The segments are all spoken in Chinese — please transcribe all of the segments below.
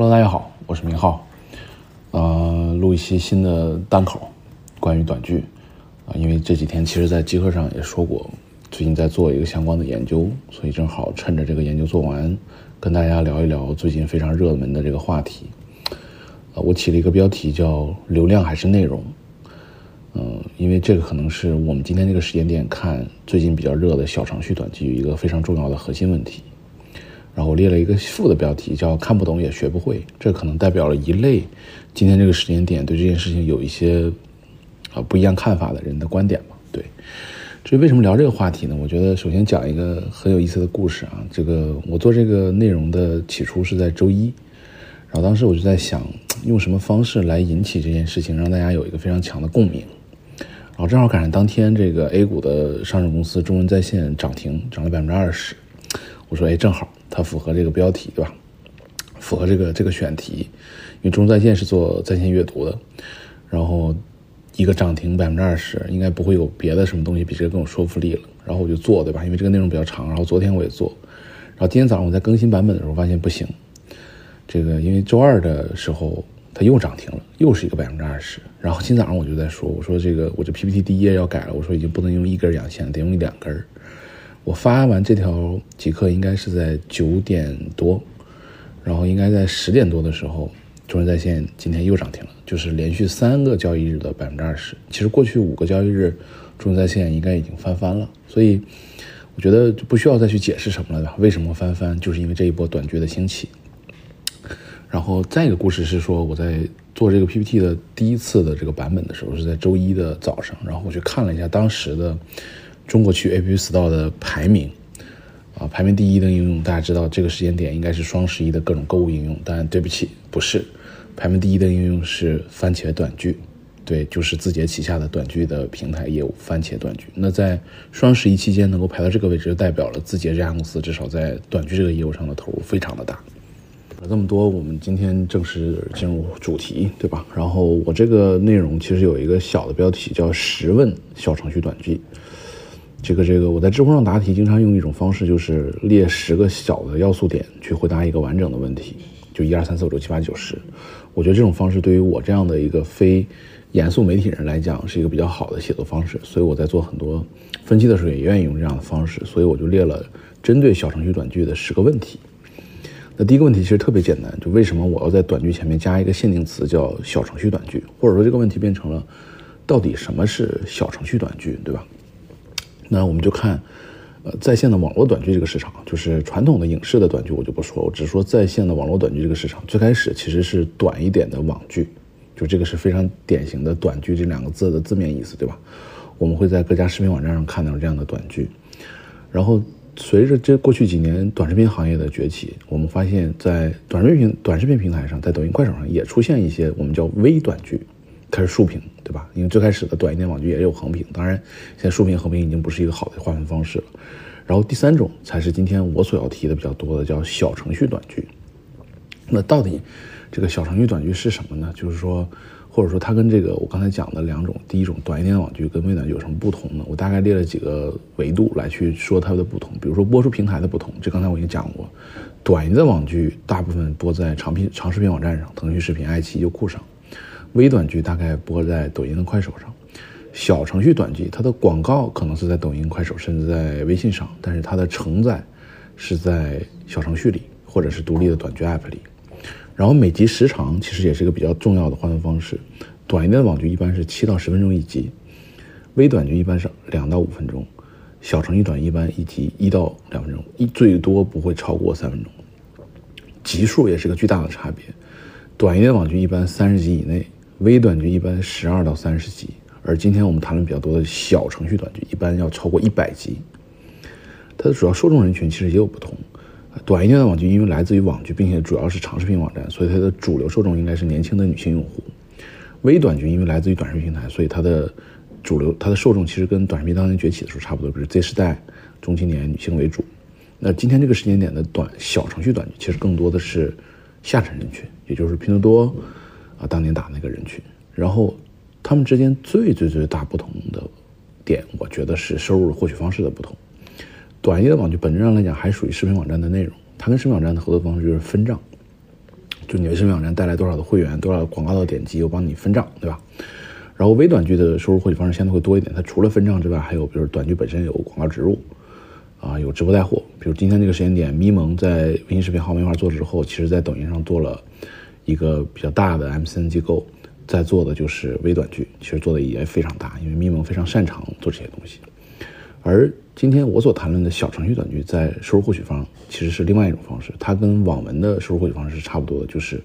Hello，大家好，我是明浩，呃，录一期新的单口，关于短剧啊，因为这几天其实，在集合上也说过，最近在做一个相关的研究，所以正好趁着这个研究做完，跟大家聊一聊最近非常热门的这个话题。呃，我起了一个标题叫“流量还是内容”，嗯，因为这个可能是我们今天这个时间点看最近比较热的小程序短剧一个非常重要的核心问题。然后我列了一个副的标题，叫“看不懂也学不会”，这可能代表了一类今天这个时间点对这件事情有一些啊不一样看法的人的观点嘛。对，至于为什么聊这个话题呢？我觉得首先讲一个很有意思的故事啊。这个我做这个内容的起初是在周一，然后当时我就在想，用什么方式来引起这件事情，让大家有一个非常强的共鸣。然后正好赶上当天这个 A 股的上市公司中文在线涨停，涨了百分之二十。我说，哎，正好。它符合这个标题，对吧？符合这个这个选题，因为中在线是做在线阅读的，然后一个涨停百分之二十，应该不会有别的什么东西比这个更有说服力了。然后我就做，对吧？因为这个内容比较长。然后昨天我也做，然后今天早上我在更新版本的时候发现不行，这个因为周二的时候它又涨停了，又是一个百分之二十。然后今早上我就在说，我说这个我这 PPT 第一页要改了，我说已经不能用一根阳线，得用两根。我发完这条即刻应该是在九点多，然后应该在十点多的时候，中人在线今天又涨停了，就是连续三个交易日的百分之二十。其实过去五个交易日，中人在线应该已经翻番了，所以我觉得就不需要再去解释什么了？为什么翻番？就是因为这一波短剧的兴起。然后再一个故事是说，我在做这个 PPT 的第一次的这个版本的时候，是在周一的早上，然后我去看了一下当时的。中国区 APP Store 的排名，啊，排名第一的应用，大家知道这个时间点应该是双十一的各种购物应用，但对不起，不是，排名第一的应用是番茄短剧，对，就是字节旗下的短剧的平台业务，番茄短剧。那在双十一期间能够排到这个位置，就代表了字节这家公司至少在短剧这个业务上的投入非常的大。这么多，我们今天正式进入主题，对吧？然后我这个内容其实有一个小的标题，叫十问小程序短剧。这个这个，我在知乎上答题，经常用一种方式，就是列十个小的要素点去回答一个完整的问题，就一二三四五六七八九十。我觉得这种方式对于我这样的一个非严肃媒体人来讲，是一个比较好的写作方式。所以我在做很多分析的时候，也愿意用这样的方式。所以我就列了针对小程序短剧的十个问题。那第一个问题其实特别简单，就为什么我要在短剧前面加一个限定词叫小程序短剧，或者说这个问题变成了到底什么是小程序短剧，对吧？那我们就看，呃，在线的网络短剧这个市场，就是传统的影视的短剧，我就不说，我只说在线的网络短剧这个市场。最开始其实是短一点的网剧，就这个是非常典型的短剧这两个字的字面意思，对吧？我们会在各家视频网站上看到这样的短剧。然后随着这过去几年短视频行业的崛起，我们发现，在短视频短视频平台上，在抖音、快手上也出现一些我们叫微短剧。它是竖屏，对吧？因为最开始的短一点网剧也有横屏，当然现在竖屏、横屏已经不是一个好的划分方式了。然后第三种才是今天我所要提的比较多的，叫小程序短剧。那到底这个小程序短剧是什么呢？就是说，或者说它跟这个我刚才讲的两种，第一种短一点的网剧跟微短剧有什么不同呢？我大概列了几个维度来去说它的不同。比如说播出平台的不同，这刚才我已经讲过，短一的网剧大部分播在长频长视频网站上，腾讯视频、爱奇艺、优酷上。微短剧大概播在抖音和快手上，小程序短剧它的广告可能是在抖音、快手，甚至在微信上，但是它的承载是在小程序里或者是独立的短剧 App 里。然后每集时长其实也是一个比较重要的划分方式，短一点的网剧一般是七到十分钟一集，微短剧一般是两到五分钟，小程序短一般一集一到两分钟，一最多不会超过三分钟，集数也是个巨大的差别，短一点的网剧一般三十集以内。微短剧一般十二到三十集，而今天我们谈论比较多的小程序短剧一般要超过一百集。它的主要受众人群其实也有不同，短一点的网剧因为来自于网剧，并且主要是长视频网站，所以它的主流受众应该是年轻的女性用户。微短剧因为来自于短视频平台，所以它的主流它的受众其实跟短视频当年崛起的时候差不多，比如 Z 时代中青年女性为主。那今天这个时间点的短小程序短剧其实更多的是下沉人群，也就是拼多多。啊，当年打那个人群，然后他们之间最最最大不同的点，我觉得是收入获取方式的不同。短一的网剧本质上来讲还属于视频网站的内容，它跟视频网站的合作方式就是分账。就你微视频网站带来多少的会员，多少广告的点击，我帮你分账，对吧？然后微短剧的收入获取方式相对会多一点，它除了分账之外，还有比如短剧本身有广告植入，啊，有直播带货。比如今天这个时间点，咪蒙在微信视频号没法做之后，其实在抖音上做了一个比较大的 MCN 机构在做的就是微短剧，其实做的也非常大，因为咪蒙非常擅长做这些东西。而今天我所谈论的小程序短剧在收入获取方其实是另外一种方式，它跟网文的收入获取方式是差不多的，就是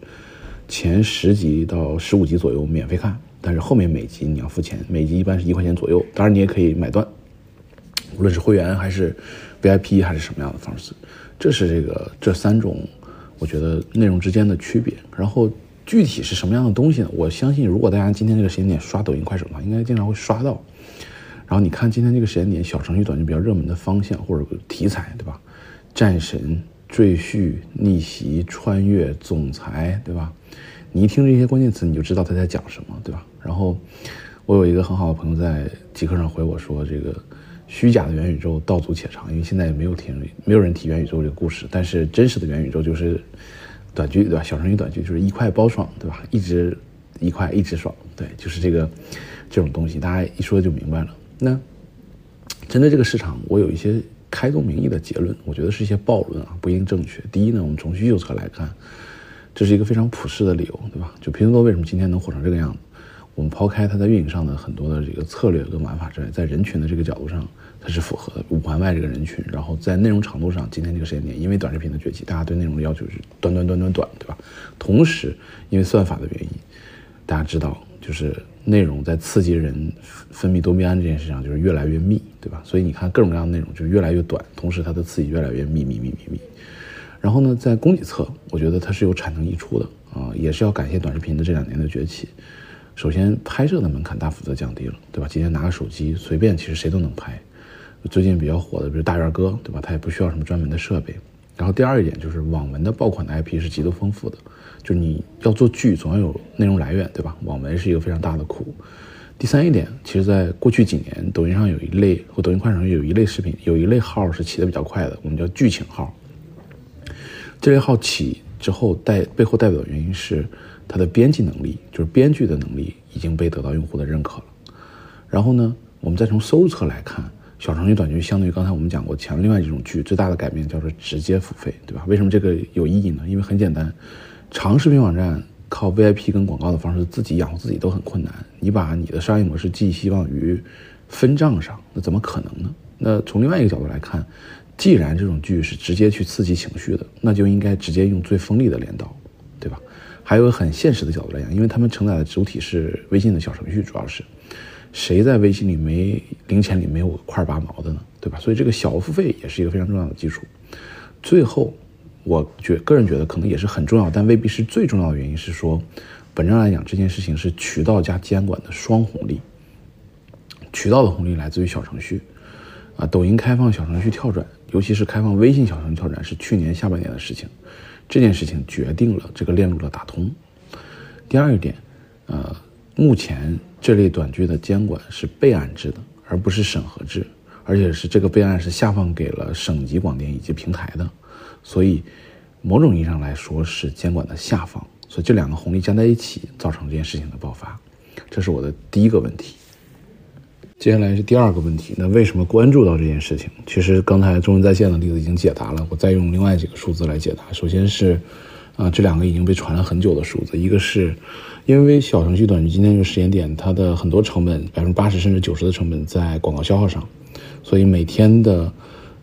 前十集到十五集左右免费看，但是后面每集你要付钱，每集一般是一块钱左右，当然你也可以买断，无论是会员还是 VIP 还是什么样的方式，这是这个这三种我觉得内容之间的区别。然后具体是什么样的东西呢？我相信如果大家今天这个时间点刷抖音、快手的话，应该经常会刷到。然后你看今天这个时间点，小程序短剧比较热门的方向或者题材，对吧？战神、赘婿、逆袭、穿越、总裁，对吧？你一听这些关键词，你就知道他在讲什么，对吧？然后我有一个很好的朋友在极客上回我说，这个虚假的元宇宙道阻且长，因为现在也没有听没有人提元宇宙这个故事，但是真实的元宇宙就是短剧，对吧？小程序短剧就是一块包爽，对吧？一直一块一直爽，对，就是这个这种东西，大家一说就明白了。那针对这个市场，我有一些开宗明义的结论，我觉得是一些暴论啊，不一定正确。第一呢，我们从需求侧来看，这是一个非常普世的理由，对吧？就拼多多为什么今天能火成这个样子？我们抛开它在运营上的很多的这个策略跟玩法之外，在人群的这个角度上，它是符合的五环外这个人群。然后在内容长度上，今天这个时间点，因为短视频的崛起，大家对内容的要求是短短短短短，对吧？同时，因为算法的原因，大家知道就是。内容在刺激人分泌多巴胺这件事上就是越来越密，对吧？所以你看各种各样的内容就越来越短，同时它的刺激越来越密密密密密。然后呢，在供给侧，我觉得它是有产能溢出的啊，也是要感谢短视频的这两年的崛起。首先，拍摄的门槛大幅的降低了，对吧？今天拿个手机随便，其实谁都能拍。最近比较火的，比如大院哥，对吧？他也不需要什么专门的设备。然后第二一点就是网文的爆款的 IP 是极度丰富的。就是你要做剧，总要有内容来源，对吧？网文是一个非常大的库。第三一点，其实，在过去几年，抖音上有一类，或抖音快手上有一类视频，有一类号是起的比较快的，我们叫剧情号。这类号起之后代背后代表的原因是它的编辑能力，就是编剧的能力已经被得到用户的认可了。然后呢，我们再从收入侧来看，小程序短剧相对于刚才我们讲过前另外几种剧最大的改变叫做直接付费，对吧？为什么这个有意义呢？因为很简单。长视频网站靠 VIP 跟广告的方式自己养活自己都很困难，你把你的商业模式寄希望于分账上，那怎么可能呢？那从另外一个角度来看，既然这种剧是直接去刺激情绪的，那就应该直接用最锋利的镰刀，还有很现实的角度来讲，因为他们承载的主体是微信的小程序，主要是谁在微信里没零钱里没有块八毛的呢？对吧？所以这个小额付费也是一个非常重要的基础。最后。我觉个人觉得可能也是很重要，但未必是最重要的原因是说，本质上来讲这件事情是渠道加监管的双红利。渠道的红利来自于小程序，啊，抖音开放小程序跳转，尤其是开放微信小程序跳转是去年下半年的事情，这件事情决定了这个链路的打通。第二点，呃，目前这类短剧的监管是备案制的，而不是审核制，而且是这个备案是下放给了省级广电以及平台的。所以，某种意义上来说是监管的下放，所以这两个红利加在一起，造成这件事情的爆发，这是我的第一个问题。接下来是第二个问题，那为什么关注到这件事情？其实刚才中文在线的例子已经解答了，我再用另外几个数字来解答。首先是，啊，这两个已经被传了很久的数字，一个是，因为小程序短剧今天这个时间点，它的很多成本，百分之八十甚至九十的成本在广告消耗上，所以每天的。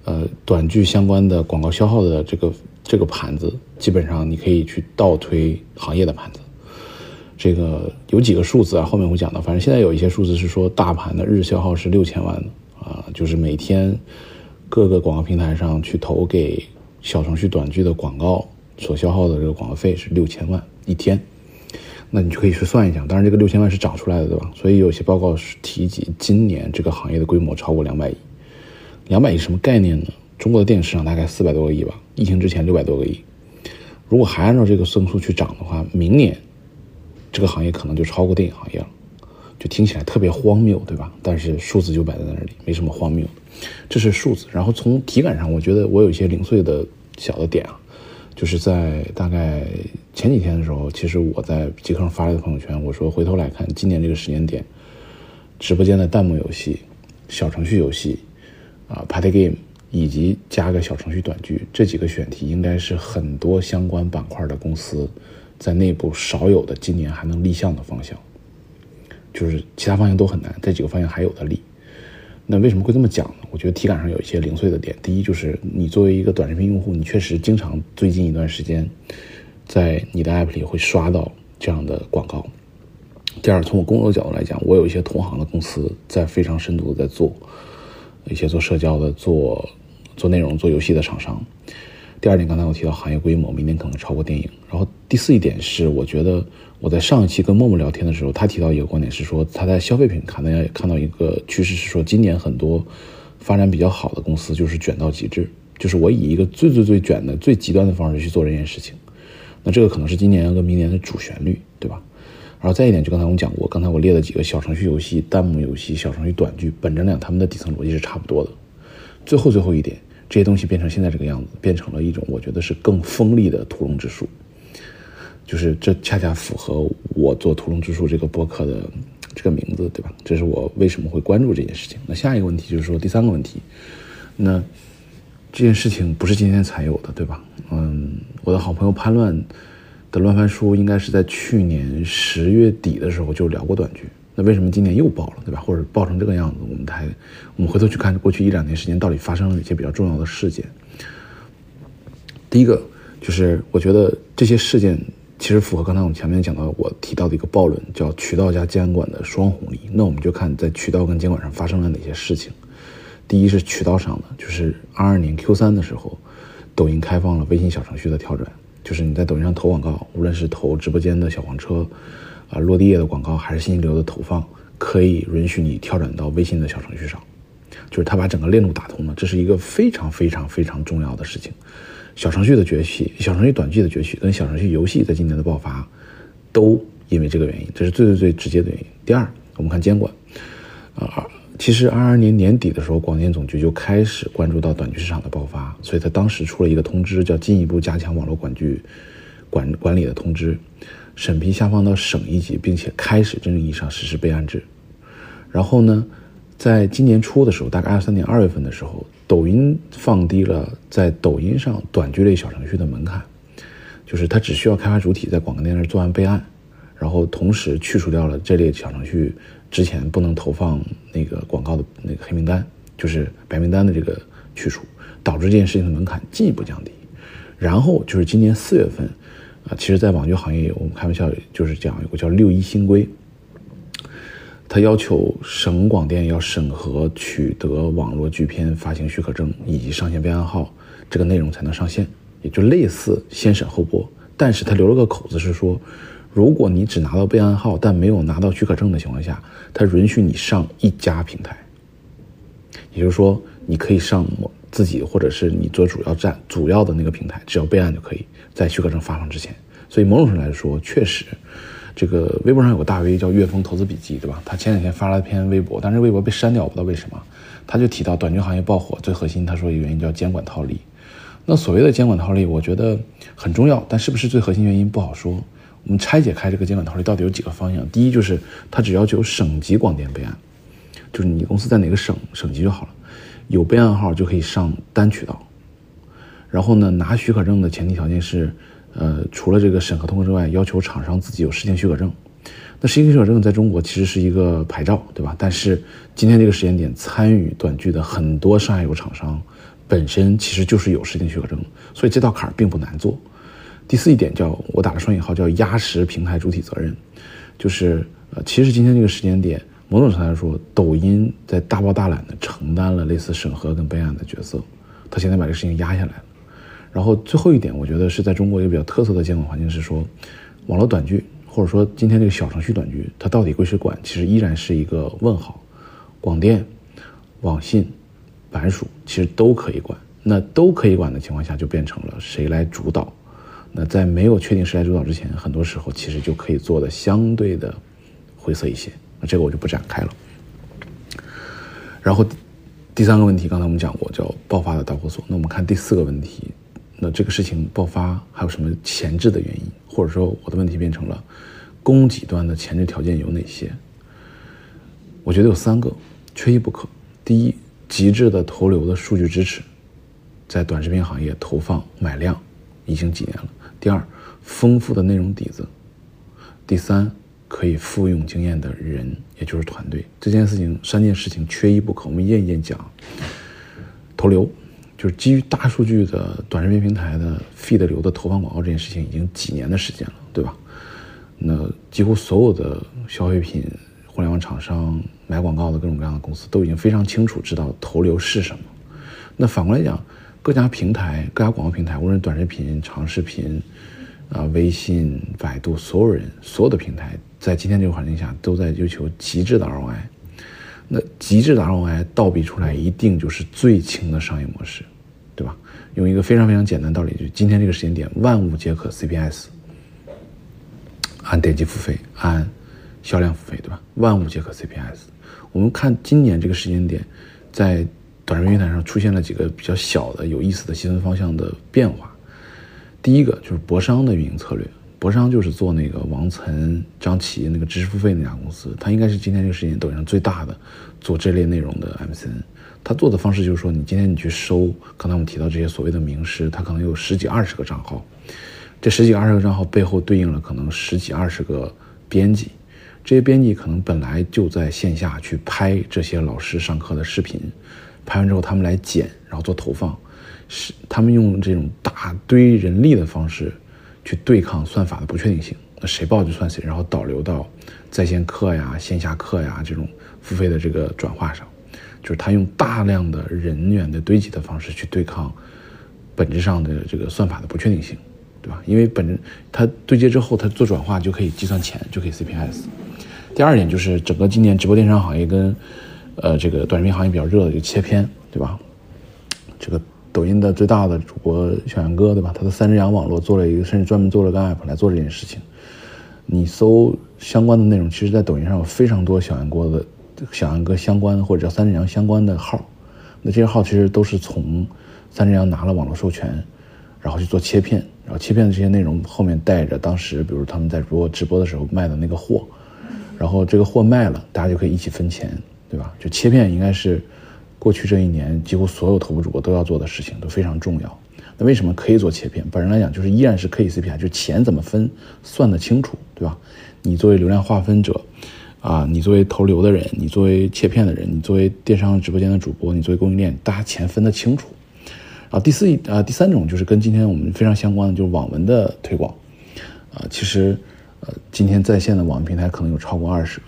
呃，短剧相关的广告消耗的这个这个盘子，基本上你可以去倒推行业的盘子。这个有几个数字啊，后面我讲到。反正现在有一些数字是说，大盘的日消耗是六千万啊，就是每天各个广告平台上去投给小程序短剧的广告所消耗的这个广告费是六千万一天。那你就可以去算一下，当然这个六千万是涨出来的，对吧？所以有些报告是提及今年这个行业的规模超过两百亿。两百亿什么概念呢？中国的电影市场大概四百多个亿吧，疫情之前六百多个亿。如果还按照这个增速去涨的话，明年这个行业可能就超过电影行业了。就听起来特别荒谬，对吧？但是数字就摆在那里，没什么荒谬。这是数字。然后从体感上，我觉得我有一些零碎的小的点啊，就是在大概前几天的时候，其实我在极客上发了一个朋友圈，我说回头来看今年这个时间点，直播间的弹幕游戏、小程序游戏啊、Party Game 以及加个小程序短剧这几个选题，应该是很多相关板块的公司在内部少有的今年还能立项的方向。就是其他方向都很难，这几个方向还有的立。那为什么会这么讲呢？我觉得体感上有一些零碎的点。第一，就是你作为一个短视频用户，你确实经常最近一段时间，在你的 app 里会刷到这样的广告。第二，从我工作角度来讲，我有一些同行的公司在非常深度的在做一些做社交的、做做内容、做游戏的厂商。第二点，刚才我提到行业规模，明年可能超过电影。然后第四一点是，我觉得我在上一期跟默默聊天的时候，他提到一个观点是说，他在消费品看到看到一个趋势是说，今年很多发展比较好的公司就是卷到极致，就是我以一个最最最卷的、最极端的方式去做这件事情。那这个可能是今年跟明年的主旋律，对吧？然后再一点，就刚才我们讲过，刚才我列了几个小程序游戏、弹幕游戏、小程序短剧，本质量他们的底层逻辑是差不多的。最后最后一点。这些东西变成现在这个样子，变成了一种我觉得是更锋利的屠龙之术，就是这恰恰符合我做屠龙之术这个博客的这个名字，对吧？这是我为什么会关注这件事情。那下一个问题就是说第三个问题，那这件事情不是今天才有的，对吧？嗯，我的好朋友潘乱的乱翻书应该是在去年十月底的时候就聊过短剧。那为什么今年又爆了，对吧？或者爆成这个样子，我们还我们回头去看过去一两年时间到底发生了哪些比较重要的事件。第一个就是我觉得这些事件其实符合刚才我们前面讲到我提到的一个暴论，叫渠道加监管的双红利。那我们就看在渠道跟监管上发生了哪些事情。第一是渠道上的，就是二二年 Q 三的时候，抖音开放了微信小程序的跳转，就是你在抖音上投广告，无论是投直播间的小黄车。啊，落地页的广告还是信息流的投放，可以允许你跳转到微信的小程序上，就是他把整个链路打通了，这是一个非常非常非常重要的事情。小程序的崛起，小程序短剧的崛起，跟小程序游戏在今年的爆发，都因为这个原因，这是最最最直接的原因。第二，我们看监管，啊，其实二二年年底的时候，广电总局就开始关注到短剧市场的爆发，所以他当时出了一个通知，叫进一步加强网络管剧管管理的通知。审批下放到省一级，并且开始真正意义上实施备案制。然后呢，在今年初的时候，大概二三年二月份的时候，抖音放低了在抖音上短剧类小程序的门槛，就是它只需要开发主体在广告店那做完备案，然后同时去除掉了这类小程序之前不能投放那个广告的那个黑名单，就是白名单的这个去除，导致这件事情的门槛进一步降低。然后就是今年四月份。啊，其实，在网剧行业，我们开玩笑就是讲有个叫“六一新规”，它要求省广电要审核取得网络剧片发行许可证以及上线备案号，这个内容才能上线，也就类似先审后播。但是它留了个口子，是说，如果你只拿到备案号，但没有拿到许可证的情况下，它允许你上一家平台，也就是说，你可以上自己或者是你做主要站主要的那个平台，只要备案就可以。在许可证发放之前，所以某种程度来说，确实，这个微博上有个大 V 叫岳峰投资笔记，对吧？他前两天发了一篇微博，但是微博被删掉，我不知道为什么。他就提到短剧行业爆火最核心，他说一个原因叫监管套利。那所谓的监管套利，我觉得很重要，但是不是最核心原因不好说。我们拆解开这个监管套利到底有几个方向。第一就是他只要求省级广电备案，就是你公司在哪个省省级就好了，有备案号就可以上单渠道。然后呢，拿许可证的前提条件是，呃，除了这个审核通过之外，要求厂商自己有实行许可证。那实行许可证在中国其实是一个牌照，对吧？但是今天这个时间点，参与短剧的很多上下游厂商本身其实就是有实行许可证，所以这道坎儿并不难做。第四一点叫我打了双引号，叫压实平台主体责任，就是呃，其实今天这个时间点，某种程度来说，抖音在大包大揽的承担了类似审核跟备案的角色，他现在把这个事情压下来了。然后最后一点，我觉得是在中国一个比较特色的监管环境是说，网络短剧或者说今天这个小程序短剧，它到底归谁管，其实依然是一个问号。广电、网信、版署其实都可以管，那都可以管的情况下，就变成了谁来主导。那在没有确定谁来主导之前，很多时候其实就可以做的相对的灰色一些。那这个我就不展开了。然后第三个问题，刚才我们讲过叫爆发的导火索。那我们看第四个问题。那这个事情爆发还有什么前置的原因？或者说我的问题变成了供给端的前置条件有哪些？我觉得有三个，缺一不可。第一，极致的投流的数据支持，在短视频行业投放买量已经几年了。第二，丰富的内容底子。第三，可以复用经验的人，也就是团队。这件事情三件事情缺一不可。我们一件一件讲。投流就是基于大数据的短视频平台的 feed 流的投放广告这件事情，已经几年的时间了，对吧？那几乎所有的消费品。互联网厂商买广告的各种各样的公司都已经非常清楚知道投流是什么。那反过来讲，各家平台、各家广告平台，无论短视频、长视频，啊，微信、百度，所有人、所有的平台，在今天这个环境下，都在追求极致的 ROI。那极致的 ROI 倒逼出来，一定就是最轻的商业模式，对吧？用一个非常非常简单道理，就今天这个时间点，万物皆可 CPS，按点击付费，按。销量付费，对吧？万物皆可 CPS。我们看今年这个时间点，在短视频平台上出现了几个比较小的、有意思的细分方向的变化。第一个就是博商的运营策略，博商就是做那个王岑、张琪那个知识付费那家公司，他应该是今天这个时间抖音上最大的做这类内容的 MCN。他做的方式就是说，你今天你去收，刚才我们提到这些所谓的名师，他可能有十几二十个账号，这十几二十个账号背后对应了可能十几二十个编辑。这些编辑可能本来就在线下去拍这些老师上课的视频，拍完之后他们来剪，然后做投放，是他们用这种大堆人力的方式去对抗算法的不确定性。那谁报就算谁，然后导流到在线课呀、线下课呀这种付费的这个转化上，就是他用大量的人员的堆积的方式去对抗本质上的这个算法的不确定性，对吧？因为本质他对接之后，他做转化就可以计算钱，就可以 CPS。第二点就是整个今年直播电商行业跟，呃，这个短视频行业比较热的一个切片，对吧？这个抖音的最大的主播小杨哥，对吧？他的三只羊网络做了一个，甚至专门做了个 app 来做这件事情。你搜相关的内容，其实，在抖音上有非常多小杨哥的小杨哥相关或者叫三只羊相关的号。那这些号其实都是从三只羊拿了网络授权，然后去做切片，然后切片的这些内容后面带着当时，比如他们在播直播的时候卖的那个货。然后这个货卖了，大家就可以一起分钱，对吧？就切片应该是过去这一年几乎所有头部主播都要做的事情，都非常重要。那为什么可以做切片？本人来讲，就是依然是可以 CPI，就是钱怎么分算得清楚，对吧？你作为流量划分者，啊，你作为投流的人，你作为切片的人，你作为电商直播间的主播，你作为供应链，大家钱分得清楚。啊，第四一啊，第三种就是跟今天我们非常相关的，就是网文的推广，啊，其实。呃，今天在线的网文平台可能有超过二十个，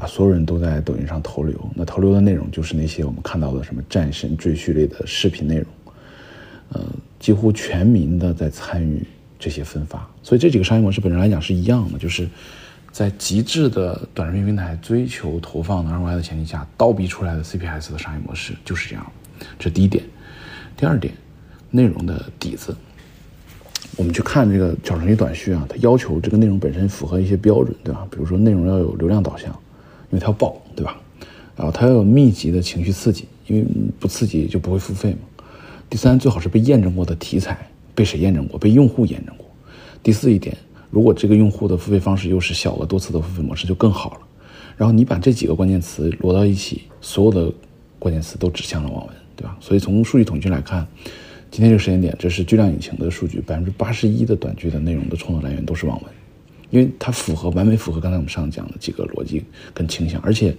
啊，所有人都在抖音上投流。那投流的内容就是那些我们看到的什么战神赘婿类的视频内容，呃，几乎全民的在参与这些分发。所以这几个商业模式本身来讲是一样的，就是在极致的短视频平台追求投放的 ROI 的前提下，倒逼出来的 CPS 的商业模式就是这样。这第一点。第二点，内容的底子。我们去看这个小程序短续啊，它要求这个内容本身符合一些标准，对吧？比如说内容要有流量导向，因为它要爆，对吧？然后它要有密集的情绪刺激，因为不刺激就不会付费嘛。第三，最好是被验证过的题材，被谁验证过？被用户验证过。第四一点，如果这个用户的付费方式又是小额多次的付费模式，就更好了。然后你把这几个关键词摞到一起，所有的关键词都指向了网文，对吧？所以从数据统计来看。今天这个时间点，这是巨量引擎的数据，百分之八十一的短剧的内容的创作来源都是网文，因为它符合完美符合刚才我们上讲的几个逻辑跟倾向，而且，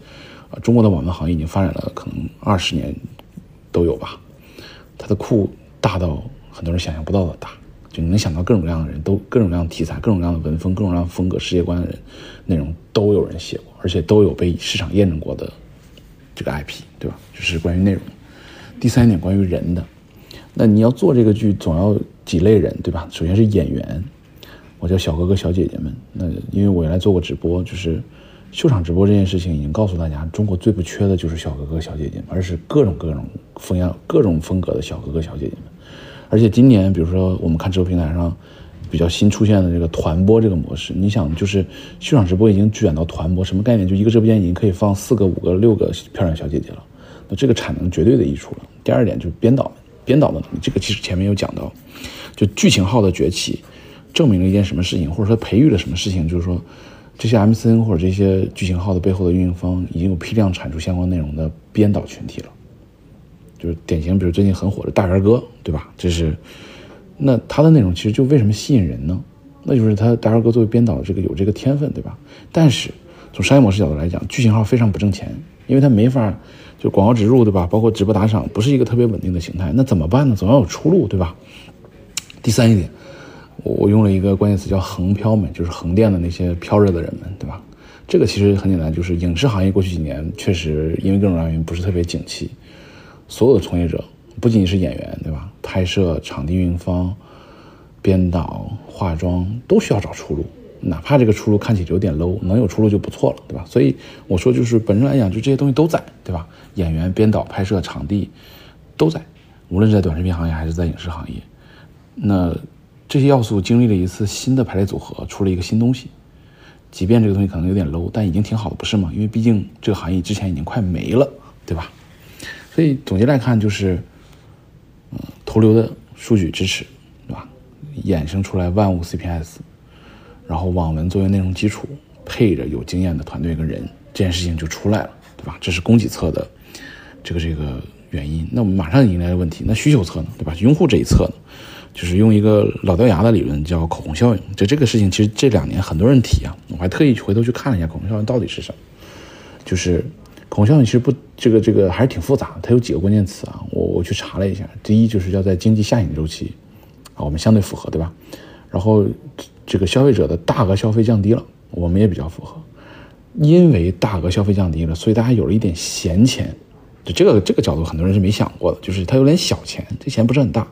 啊，中国的网文行业已经发展了可能二十年都有吧，它的库大到很多人想象不到的大，就你能想到各种各样的人都各种各样的题材、各种各样的文风、各种各样的风格、世界观的人，内容都有人写过，而且都有被市场验证过的这个 IP，对吧？就是关于内容。第三点，关于人的。那你要做这个剧，总要几类人，对吧？首先是演员，我叫小哥哥小姐姐们。那因为我原来做过直播，就是秀场直播这件事情，已经告诉大家，中国最不缺的就是小哥哥小姐姐们，而是各种各种风样、各种风格的小哥哥小姐姐们。而且今年，比如说我们看直播平台上比较新出现的这个团播这个模式，你想，就是秀场直播已经卷到团播，什么概念？就一个直播间已经可以放四个、五个、六个漂亮小姐姐了，那这个产能绝对的溢出了。第二点就是编导。编导的能力。这个其实前面有讲到，就剧情号的崛起，证明了一件什么事情，或者说培育了什么事情，就是说这些 MCN 或者这些剧情号的背后的运营方已经有批量产出相关内容的编导群体了。就是典型，比如最近很火的大元哥，对吧？这是，那他的内容其实就为什么吸引人呢？那就是他大元哥作为编导，这个有这个天分，对吧？但是从商业模式角度来讲，剧情号非常不挣钱，因为他没法就广告植入，对吧？包括直播打赏，不是一个特别稳定的形态。那怎么办呢？总要有出路，对吧？第三一点，我用了一个关键词叫“横漂们”，就是横店的那些飘着的人们，对吧？这个其实很简单，就是影视行业过去几年确实因为各种原因不是特别景气。所有的从业者不仅仅是演员，对吧？拍摄、场地运营方、编导、化妆都需要找出路，哪怕这个出路看起来有点 low，能有出路就不错了，对吧？所以我说，就是本身来讲，就这些东西都在，对吧？演员、编导、拍摄、场地都在，无论是在短视频行业还是在影视行业，那这些要素经历了一次新的排列组合，出了一个新东西。即便这个东西可能有点 low，但已经挺好的，不是吗？因为毕竟这个行业之前已经快没了，对吧？所以总结来看，就是，嗯，投流的数据支持，对吧？衍生出来万物 CPS，然后网文作为内容基础，配着有经验的团队跟人，这件事情就出来了，对吧？这是供给侧的这个这个原因。那我们马上迎来的问题，那需求侧呢，对吧？用户这一侧呢，就是用一个老掉牙的理论叫口红效应。就这个事情，其实这两年很多人提啊，我还特意回头去看了一下口红效应到底是什么，就是。口红效应其实不，这个这个还是挺复杂的，它有几个关键词啊，我我去查了一下，第一就是要在经济下行周期，啊，我们相对符合，对吧？然后这个消费者的大额消费降低了，我们也比较符合，因为大额消费降低了，所以大家有了一点闲钱，就这个这个角度很多人是没想过的，就是他有点小钱，这钱不是很大，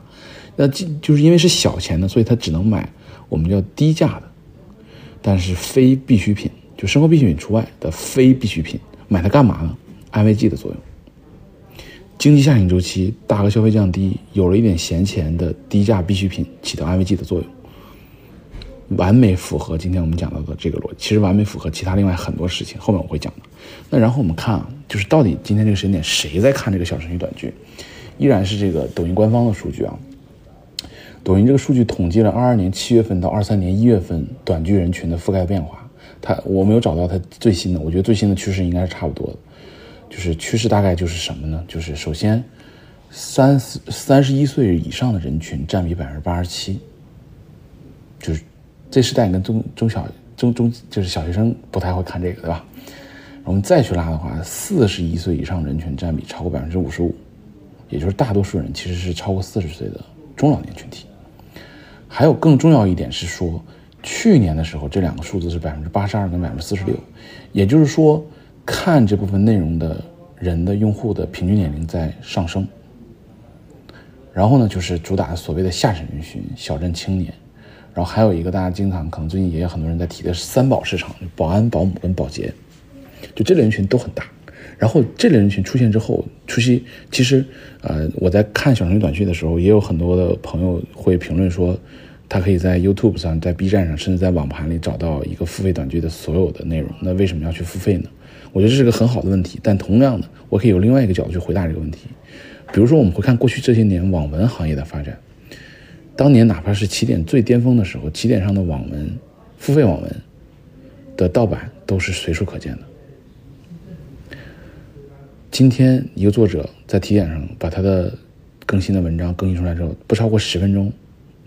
那就是因为是小钱呢，所以他只能买我们叫低价的，但是非必需品，就生活必需品除外的非必需品。买它干嘛呢？安慰剂的作用。经济下行周期，大额消费降低，有了一点闲钱的低价必需品起到安慰剂的作用，完美符合今天我们讲到的这个逻辑。其实完美符合其他另外很多事情，后面我会讲的。那然后我们看啊，就是到底今天这个时间点谁在看这个小程序短剧？依然是这个抖音官方的数据啊。抖音这个数据统计了二二年七月份到二三年一月份短剧人群的覆盖变化。它我没有找到它最新的，我觉得最新的趋势应该是差不多的，就是趋势大概就是什么呢？就是首先，三四三十一岁以上的人群占比百分之八十七，就是这时代跟中中小中中就是小学生不太会看这个，对吧？我们再去拉的话，四十一岁以上人群占比超过百分之五十五，也就是大多数人其实是超过四十岁的中老年群体。还有更重要一点是说。去年的时候，这两个数字是百分之八十二跟百分之四十六，也就是说，看这部分内容的人的用户的平均年龄在上升。然后呢，就是主打所谓的下沉人群、小镇青年，然后还有一个大家经常可能最近也有很多人在提的三保市场，保安、保姆跟保洁，就这类人群都很大。然后这类人群出现之后，初期其实，呃，我在看小程序短剧的时候，也有很多的朋友会评论说。他可以在 YouTube 上、在 B 站上，甚至在网盘里找到一个付费短剧的所有的内容。那为什么要去付费呢？我觉得这是个很好的问题。但同样的，我可以有另外一个角度去回答这个问题。比如说，我们会看过去这些年网文行业的发展。当年哪怕是起点最巅峰的时候，起点上的网文、付费网文的盗版都是随处可见的。今天一个作者在起点上把他的更新的文章更新出来之后，不超过十分钟。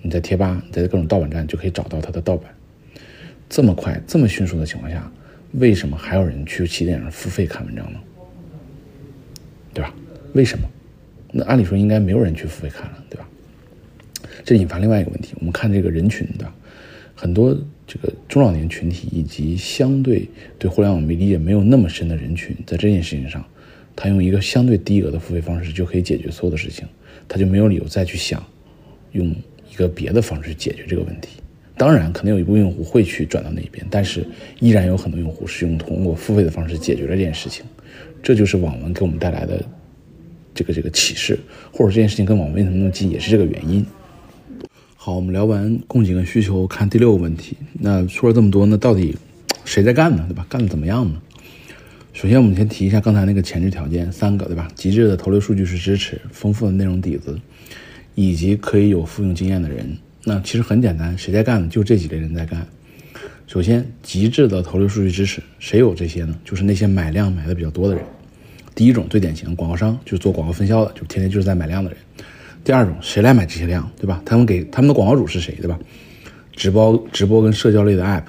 你在贴吧，你在各种盗版站就可以找到它的盗版。这么快、这么迅速的情况下，为什么还有人去起点上付费看文章呢？对吧？为什么？那按理说应该没有人去付费看了，对吧？这引发另外一个问题，我们看这个人群的很多这个中老年群体以及相对对互联网没理解没有那么深的人群，在这件事情上，他用一个相对低额的付费方式就可以解决所有的事情，他就没有理由再去想用。个别的方式解决这个问题，当然可能有一部分用户会去转到那边，但是依然有很多用户是用通过付费的方式解决了这件事情，这就是网文给我们带来的这个这个启示，或者这件事情跟网文为什么那么近也是这个原因。好，我们聊完供给跟需求，看第六个问题。那说了这么多，那到底谁在干呢？对吧？干的怎么样呢？首先，我们先提一下刚才那个前置条件，三个对吧？极致的投流数据是支持，丰富的内容底子，以及可以有复用经验的人。那其实很简单，谁在干呢？就这几类人在干。首先，极致的投流数据支持，谁有这些呢？就是那些买量买的比较多的人。第一种最典型，广告商就是做广告分销的，就天天就是在买量的人。第二种，谁来买这些量，对吧？他们给他们的广告主是谁，对吧？直播、直播跟社交类的 App。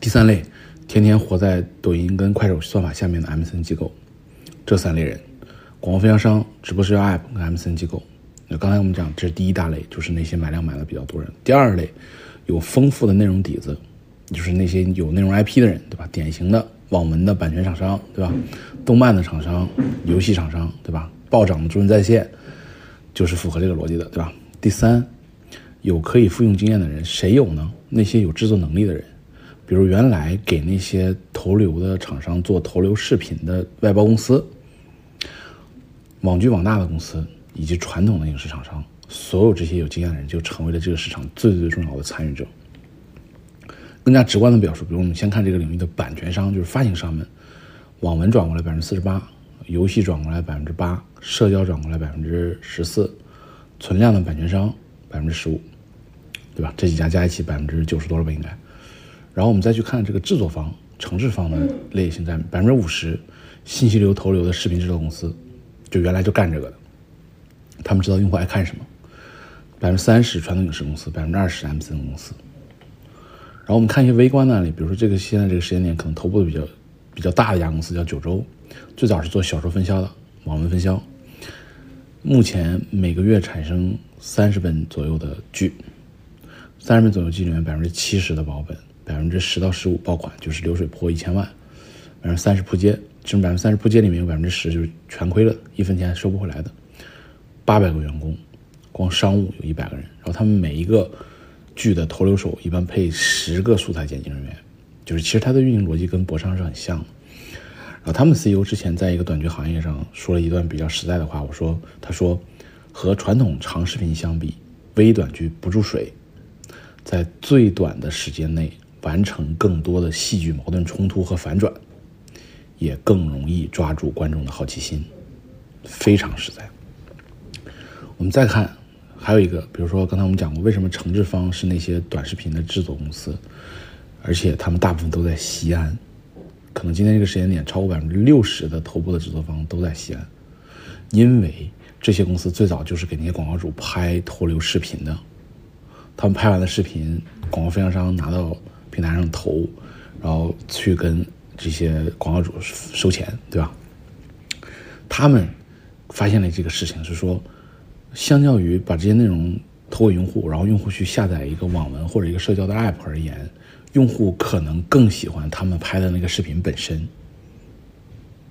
第三类。天天活在抖音跟快手算法下面的 MCN 机构，这三类人，广告分销商、直播社交 App 跟 MCN 机构。那刚才我们讲，这是第一大类，就是那些买量买的比较多人。第二类，有丰富的内容底子，就是那些有内容 IP 的人，对吧？典型的网文的版权厂商，对吧？动漫的厂商、游戏厂商，对吧？暴涨的中文在线，就是符合这个逻辑的，对吧？第三，有可以复用经验的人，谁有呢？那些有制作能力的人。比如原来给那些投流的厂商做投流视频的外包公司、网剧网大的公司以及传统的影视厂商，所有这些有经验的人就成为了这个市场最最重要的参与者。更加直观的表述，比如我们先看这个领域的版权商，就是发行商们，网文转过来百分之四十八，游戏转过来百分之八，社交转过来百分之十四，存量的版权商百分之十五，对吧？这几家加一起百分之九十多了吧？应该。然后我们再去看这个制作方、承制方的类型在，百分之五十，信息流投流的视频制作公司，就原来就干这个的，他们知道用户爱看什么。百分之三十传统影视公司，百分之二十 MCN 公司。然后我们看一些微观的案例，比如说这个现在这个时间点可能头部的比较比较大的一家公司叫九州，最早是做小说分销的，网文分销，目前每个月产生三十本左右的剧，三十本左右剧里面百分之七十的保本。百分之十到十五爆款就是流水破一千万，百分之三十扑街，其中百分之三十扑街里面有百分之十就是全亏了，一分钱收不回来的。八百个员工，光商务有一百个人，然后他们每一个剧的投流手一般配十个素材剪辑人员，就是其实它的运营逻辑跟博商是很像的。然后他们 CEO 之前在一个短剧行业上说了一段比较实在的话，我说他说和传统长视频相比，微短剧不注水，在最短的时间内。完成更多的戏剧矛盾冲突和反转，也更容易抓住观众的好奇心，非常实在。我们再看，还有一个，比如说刚才我们讲过，为什么承制方是那些短视频的制作公司，而且他们大部分都在西安，可能今天这个时间点，超过百分之六十的头部的制作方都在西安，因为这些公司最早就是给那些广告主拍投流视频的，他们拍完的视频，广告分销商拿到。平台上投，然后去跟这些广告主收钱，对吧？他们发现了这个事情是说，相较于把这些内容投给用户，然后用户去下载一个网文或者一个社交的 app 而言，用户可能更喜欢他们拍的那个视频本身。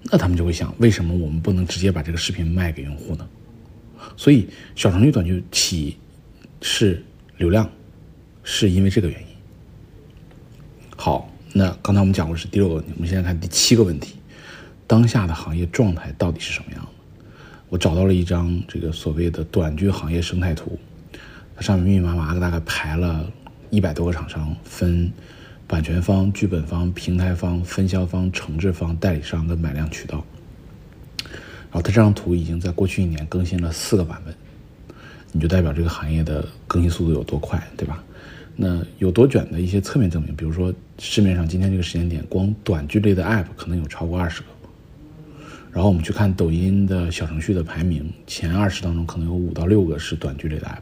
那他们就会想，为什么我们不能直接把这个视频卖给用户呢？所以，小程序短剧起是流量，是因为这个原因。好，那刚才我们讲过是第六个问题，我们现在看第七个问题，当下的行业状态到底是什么样？我找到了一张这个所谓的短剧行业生态图，它上面密密麻麻的大概排了一百多个厂商，分版权方、剧本方、平台方、分销方、承制方、代理商跟买量渠道。然后它这张图已经在过去一年更新了四个版本，你就代表这个行业的更新速度有多快，对吧？那有多卷的一些侧面证明，比如说市面上今天这个时间点，光短剧类的 App 可能有超过二十个。然后我们去看抖音的小程序的排名，前二十当中可能有五到六个是短距离的 App。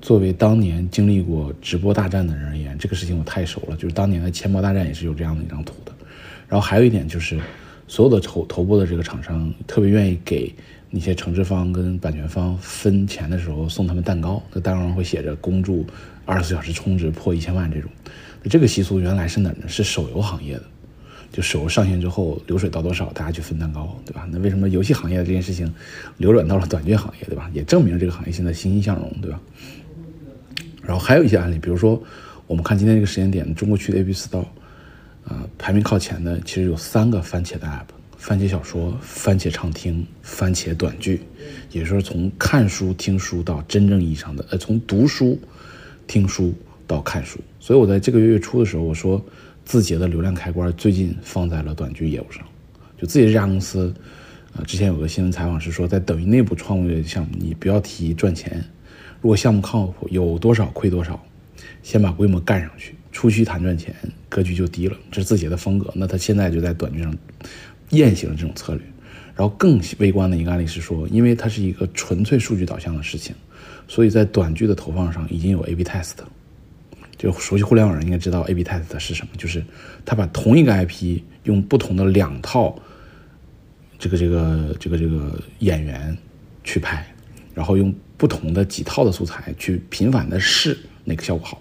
作为当年经历过直播大战的人而言，这个事情我太熟了。就是当年的钱包大战也是有这样的一张图的。然后还有一点就是，所有的头头部的这个厂商特别愿意给那些承制方跟版权方分钱的时候送他们蛋糕，那蛋糕上会写着“恭祝”。二十四小时充值破一千万这种，这个习俗原来是哪呢？是手游行业的，就手游上线之后流水到多少，大家去分蛋糕，对吧？那为什么游戏行业这件事情流转到了短剧行业，对吧？也证明这个行业现在欣欣向荣，对吧？然后还有一些案例，比如说我们看今天这个时间点，中国区的 A P p Store，啊，排名靠前的其实有三个番茄的 App：番茄小说、番茄畅听、番茄短剧，也就是从看书、听书到真正意义上的，呃，从读书。听书到看书，所以我在这个月月初的时候，我说，字节的流量开关最近放在了短剧业务上。就字节这家公司，啊，之前有个新闻采访是说，在抖音内部创业项目，你不要提赚钱，如果项目靠谱，有多少亏多少，先把规模干上去，初期谈赚钱，格局就低了。这是字节的风格。那他现在就在短剧上践行了这种策略。然后更微观的一个案例是说，因为它是一个纯粹数据导向的事情，所以在短剧的投放上已经有 A/B test。就熟悉互联网人应该知道 A/B test 是什么，就是他把同一个 IP 用不同的两套这个这个这个这个演员去拍，然后用不同的几套的素材去频繁的试哪个效果好，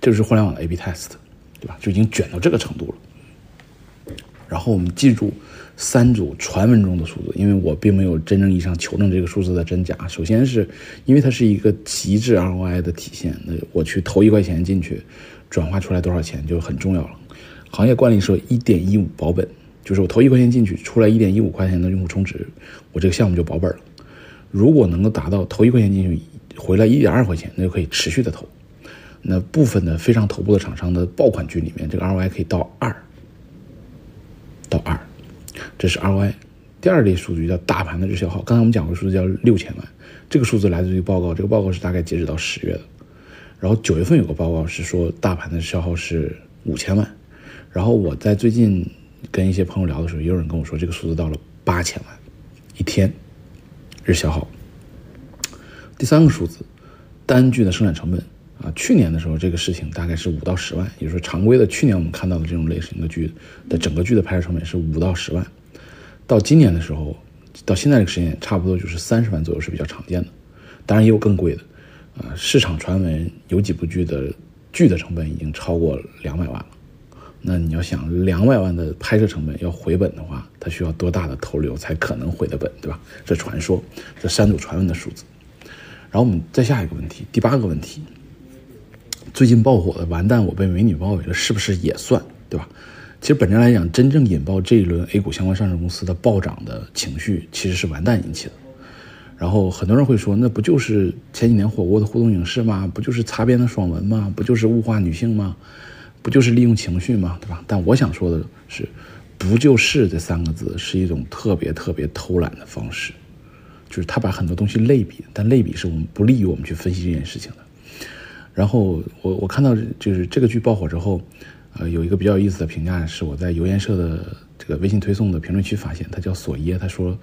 这就是互联网的 A/B test，对吧？就已经卷到这个程度了。然后我们记住。三组传闻中的数字，因为我并没有真正意义上求证这个数字的真假。首先是因为它是一个极致 ROI 的体现，那我去投一块钱进去，转化出来多少钱就很重要了。行业惯例说一点一五保本，就是我投一块钱进去，出来一点一五块钱的用户充值，我这个项目就保本了。如果能够达到投一块钱进去，回来一点二块钱，那就可以持续的投。那部分的非常头部的厂商的爆款剧里面，这个 ROI 可以到二，到二。这是 ROI，第二类数据叫大盘的日消耗。刚才我们讲过数字叫六千万，这个数字来自于报告，这个报告是大概截止到十月的。然后九月份有个报告是说大盘的消耗是五千万。然后我在最近跟一些朋友聊的时候，也有人跟我说这个数字到了八千万一天日消耗。第三个数字，单据的生产成本啊，去年的时候这个事情大概是五到十万，也就是说常规的去年我们看到的这种类型的剧的整个剧的拍摄成本是五到十万。到今年的时候，到现在这个时间，差不多就是三十万左右是比较常见的，当然也有更贵的，啊，市场传闻有几部剧的剧的成本已经超过两百万了，那你要想两百万的拍摄成本要回本的话，它需要多大的投流才可能回的本，对吧？这传说，这三组传闻的数字。然后我们再下一个问题，第八个问题，最近爆火的《完蛋，我被美女包围了》是不是也算，对吧？其实本质来讲，真正引爆这一轮 A 股相关上市公司的暴涨的情绪，其实是完蛋引起的。然后很多人会说，那不就是前几年火过的互动影视吗？不就是擦边的爽文吗？不就是物化女性吗？不就是利用情绪吗？对吧？但我想说的是，不就是这三个字是一种特别特别偷懒的方式，就是他把很多东西类比，但类比是我们不利于我们去分析这件事情的。然后我我看到就是这个剧爆火之后。呃，有一个比较有意思的评价是我在游研社的这个微信推送的评论区发现，他叫索耶，他说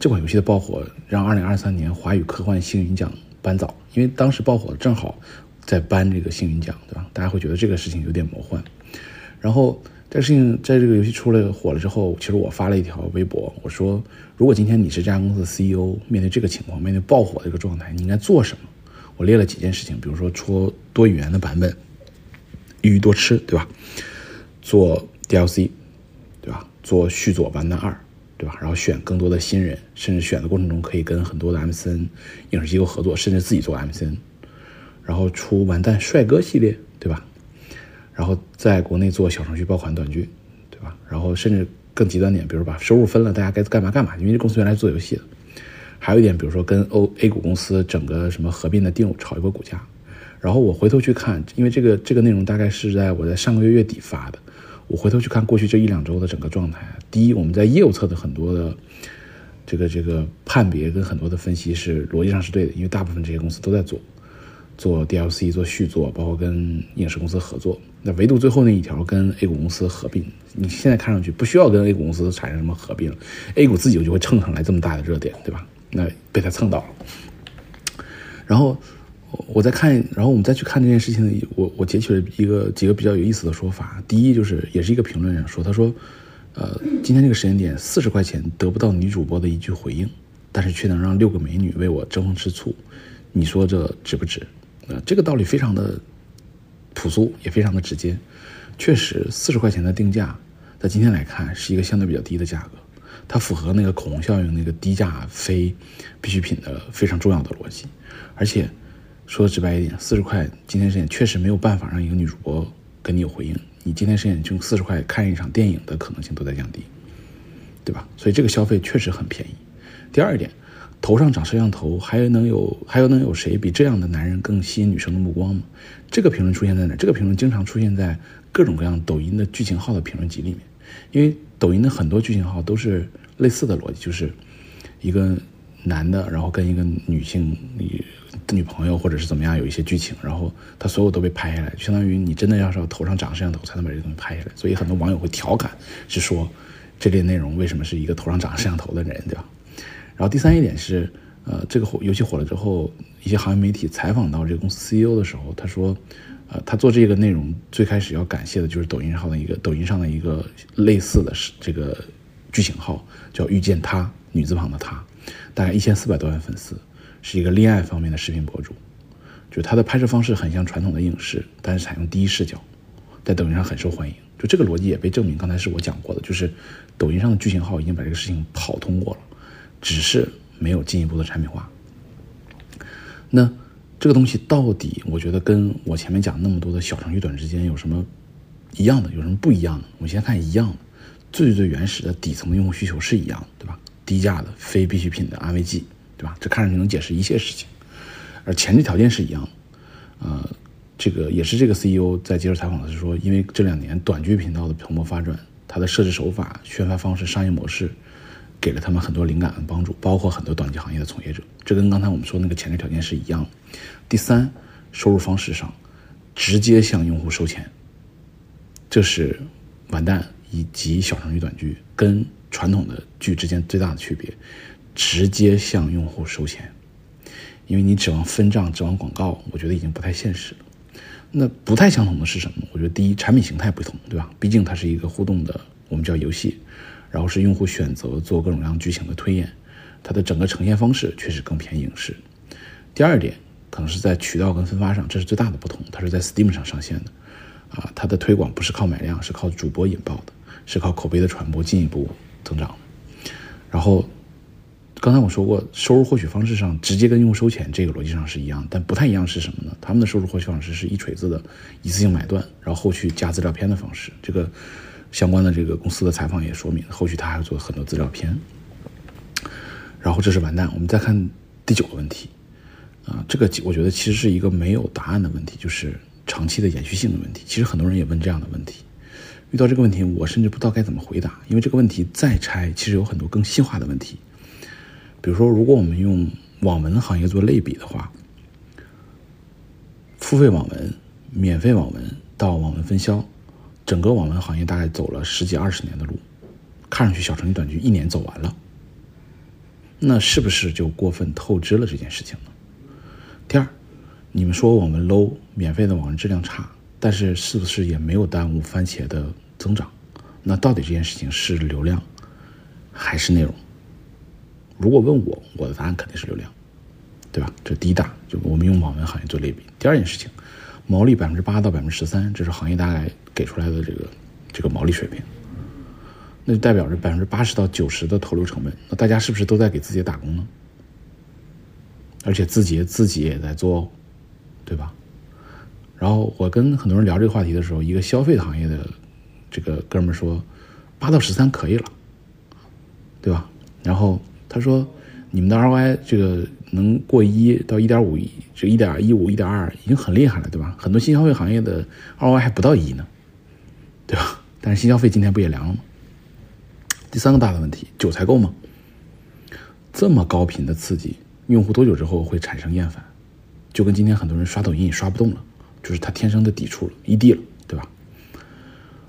这款游戏的爆火让2023年华语科幻星云奖颁早，因为当时爆火正好在颁这个星云奖，对吧？大家会觉得这个事情有点魔幻。然后这个事情在这个游戏出了火了之后，其实我发了一条微博，我说如果今天你是这家公司的 CEO，面对这个情况，面对爆火的一个状态，你应该做什么？我列了几件事情，比如说出多语言的版本。一鱼多吃，对吧？做 DLC，对吧？做续作《完蛋二》，对吧？然后选更多的新人，甚至选的过程中可以跟很多的 MCN 影视机构合作，甚至自己做 MCN。然后出《完蛋帅哥》系列，对吧？然后在国内做小程序爆款短剧，对吧？然后甚至更极端点，比如把收入分了，大家该干嘛干嘛。因为这公司原来做游戏的。还有一点，比如说跟欧 A 股公司整个什么合并的定炒一波股价。然后我回头去看，因为这个这个内容大概是在我在上个月月底发的。我回头去看过去这一两周的整个状态。第一，我们在业务侧的很多的这个这个判别跟很多的分析是逻辑上是对的，因为大部分这些公司都在做做 DLC、做续作，包括跟影视公司合作。那唯独最后那一条跟 A 股公司合并，你现在看上去不需要跟 A 股公司产生什么合并，A 股自己就会蹭上来这么大的热点，对吧？那被他蹭到了，然后。我再看，然后我们再去看这件事情，我我截取了一个几个比较有意思的说法。第一，就是也是一个评论人说，他说，呃，今天这个时间点，四十块钱得不到女主播的一句回应，但是却能让六个美女为我争风吃醋，你说这值不值？呃，这个道理非常的朴素，也非常的直接。确实，四十块钱的定价，在今天来看是一个相对比较低的价格，它符合那个口红效应那个低价非必需品的非常重要的逻辑，而且。说的直白一点，四十块今天时间确实没有办法让一个女主播跟你有回应。你今天时间用四十块看一场电影的可能性都在降低，对吧？所以这个消费确实很便宜。第二点，头上长摄像头，还能有还有能有谁比这样的男人更吸引女生的目光吗？这个评论出现在哪？这个评论经常出现在各种各样抖音的剧情号的评论集里面，因为抖音的很多剧情号都是类似的逻辑，就是一个男的，然后跟一个女性女女朋友或者是怎么样有一些剧情，然后他所有都被拍下来，相当于你真的要是要头上长摄像头才能把这东西拍下来，所以很多网友会调侃，是说这类内容为什么是一个头上长摄像头的人，对吧？然后第三一点是，呃，这个火游戏火了之后，一些行业媒体采访到这个公司 CEO 的时候，他说，呃，他做这个内容最开始要感谢的就是抖音上的一个抖音上的一个类似的是这个剧情号，叫遇见他女字旁的他，大概一千四百多万粉丝，是一个恋爱方面的视频博主，就他的拍摄方式很像传统的影视，但是采用第一视角，在抖音上很受欢迎。就这个逻辑也被证明，刚才是我讲过的，就是抖音上的剧情号已经把这个事情跑通过了。只是没有进一步的产品化。那这个东西到底，我觉得跟我前面讲那么多的小程序短之间有什么一样的，有什么不一样的？我们先看一样的，最最原始的底层的用户需求是一样的，对吧？低价的非必需品的安慰剂，对吧？这看上去能解释一切事情。而前置条件是一样的，呃，这个也是这个 CEO 在接受采访的时候说，因为这两年短剧频道的蓬勃发展，它的设置手法、宣发方式、商业模式。给了他们很多灵感和帮助，包括很多短剧行业的从业者。这跟刚才我们说那个前置条件是一样的。第三，收入方式上，直接向用户收钱，这是完蛋以及小程序短剧跟传统的剧之间最大的区别。直接向用户收钱，因为你指望分账、指望广告，我觉得已经不太现实了。那不太相同的是什么？我觉得第一，产品形态不同，对吧？毕竟它是一个互动的，我们叫游戏。然后是用户选择做各种各样剧情的推演，它的整个呈现方式确实更偏影视。第二点可能是在渠道跟分发上，这是最大的不同。它是在 Steam 上上线的，啊，它的推广不是靠买量，是靠主播引爆的，是靠口碑的传播进一步增长。然后刚才我说过，收入获取方式上直接跟用户收钱，这个逻辑上是一样，但不太一样是什么呢？他们的收入获取方式是一锤子的一次性买断，然后后续加资料片的方式，这个。相关的这个公司的采访也说明，后续他还要做很多资料片。然后这是完蛋。我们再看第九个问题，啊，这个我觉得其实是一个没有答案的问题，就是长期的延续性的问题。其实很多人也问这样的问题。遇到这个问题，我甚至不知道该怎么回答，因为这个问题再拆，其实有很多更细化的问题。比如说，如果我们用网文行业做类比的话，付费网文、免费网文到网文分销。整个网文行业大概走了十几二十年的路，看上去小程序短剧一年走完了，那是不是就过分透支了这件事情呢？第二，你们说网文 low，免费的网文质量差，但是是不是也没有耽误番茄的增长？那到底这件事情是流量还是内容？如果问我，我的答案肯定是流量，对吧？这第一大，就我们用网文行业做类比。第二件事情。毛利百分之八到百分之十三，这是行业大概给出来的这个这个毛利水平，那就代表着百分之八十到九十的投入成本。那大家是不是都在给自己打工呢？而且自己自己也在做，对吧？然后我跟很多人聊这个话题的时候，一个消费行业的这个哥们说，八到十三可以了，对吧？然后他说。你们的 ROI 这个能过一到一点五亿，这一点一五、一点二已经很厉害了，对吧？很多新消费行业的 ROI 还不到一呢，对吧？但是新消费今天不也凉了吗？第三个大的问题，韭菜够吗？这么高频的刺激，用户多久之后会产生厌烦？就跟今天很多人刷抖音也刷不动了，就是他天生的抵触了，异地了，对吧？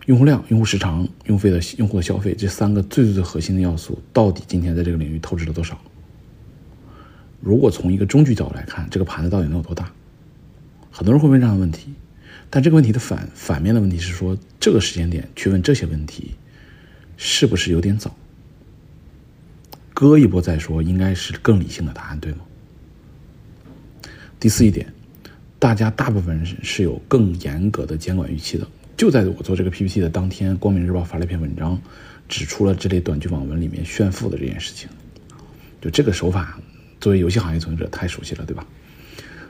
用户量、用户时长、用费的用户的消费这三个最最最核心的要素，到底今天在这个领域透支了多少？如果从一个中距角度来看，这个盘子到底能有多大？很多人会问这样的问题，但这个问题的反反面的问题是说，这个时间点去问这些问题，是不是有点早？割一波再说，应该是更理性的答案，对吗？第四一点，大家大部分人是有更严格的监管预期的。就在我做这个 PPT 的当天，光明日报发了一篇文章，指出了这类短剧网文里面炫富的这件事情，就这个手法。作为游戏行业从业者，太熟悉了，对吧？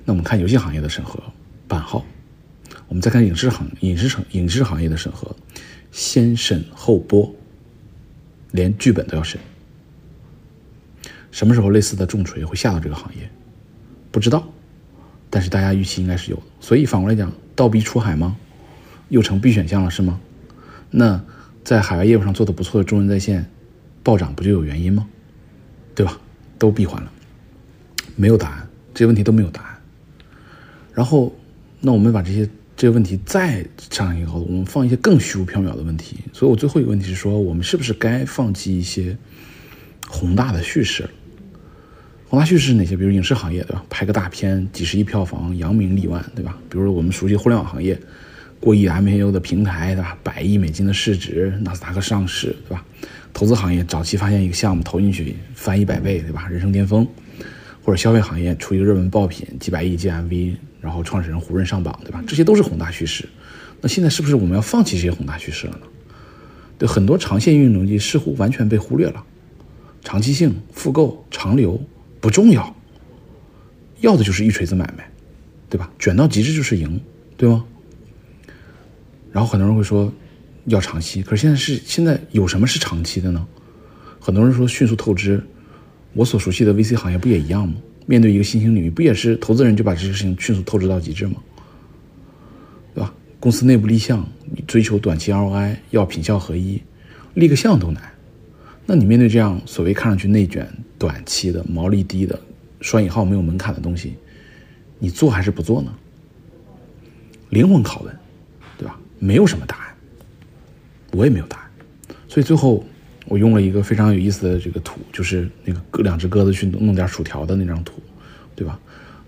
那我们看游戏行业的审核版号，我们再看影视行影视城影视行业的审核，先审后播，连剧本都要审。什么时候类似的重锤会下到这个行业？不知道，但是大家预期应该是有的。所以反过来讲，倒逼出海吗？又成 B 选项了，是吗？那在海外业务上做的不错的中文在线暴涨，不就有原因吗？对吧？都闭环了，没有答案，这些问题都没有答案。然后，那我们把这些这些问题再上一个高度，我们放一些更虚无缥缈的问题。所以我最后一个问题是说，我们是不是该放弃一些宏大的叙事？宏大叙事是哪些？比如影视行业，对吧？拍个大片，几十亿票房，扬名立万，对吧？比如我们熟悉互联网行业，过亿 MAU 的平台，对吧？百亿美金的市值，纳斯达克上市，对吧？投资行业早期发现一个项目投进去翻一百倍，对吧？人生巅峰，或者消费行业出一个热门爆品，几百亿 GMV，然后创始人胡润上榜，对吧？这些都是宏大叙事。那现在是不是我们要放弃这些宏大叙事了呢？对，很多长线运营逻辑似乎完全被忽略了，长期性、复购、长流。不重要，要的就是一锤子买卖，对吧？卷到极致就是赢，对吗？然后很多人会说要长期，可是现在是现在有什么是长期的呢？很多人说迅速透支，我所熟悉的 VC 行业不也一样吗？面对一个新兴领域，不也是投资人就把这个事情迅速透支到极致吗？对吧？公司内部立项，追求短期 ROI，要品效合一，立个项都难。那你面对这样所谓看上去内卷、短期的毛利低的、双引号没有门槛的东西，你做还是不做呢？灵魂拷问，对吧？没有什么答案，我也没有答案。所以最后我用了一个非常有意思的这个图，就是那个两只鸽子去弄点薯条的那张图，对吧？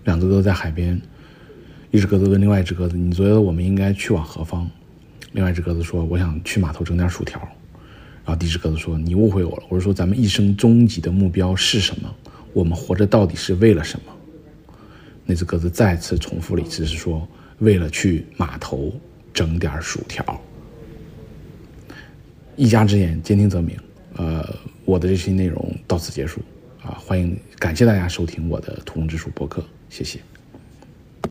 两只鸽子在海边，一只鸽子问另外一只鸽子：“你觉得我们应该去往何方？”另外一只鸽子说：“我想去码头整点薯条。”然后第一只鸽子说：“你误会我了，我是说咱们一生终极的目标是什么？我们活着到底是为了什么？”那只鸽子再次重复了一次，是说为了去码头整点薯条。一家之言，兼听则明。呃，我的这期内容到此结束啊，欢迎感谢大家收听我的图中之术博客，谢谢。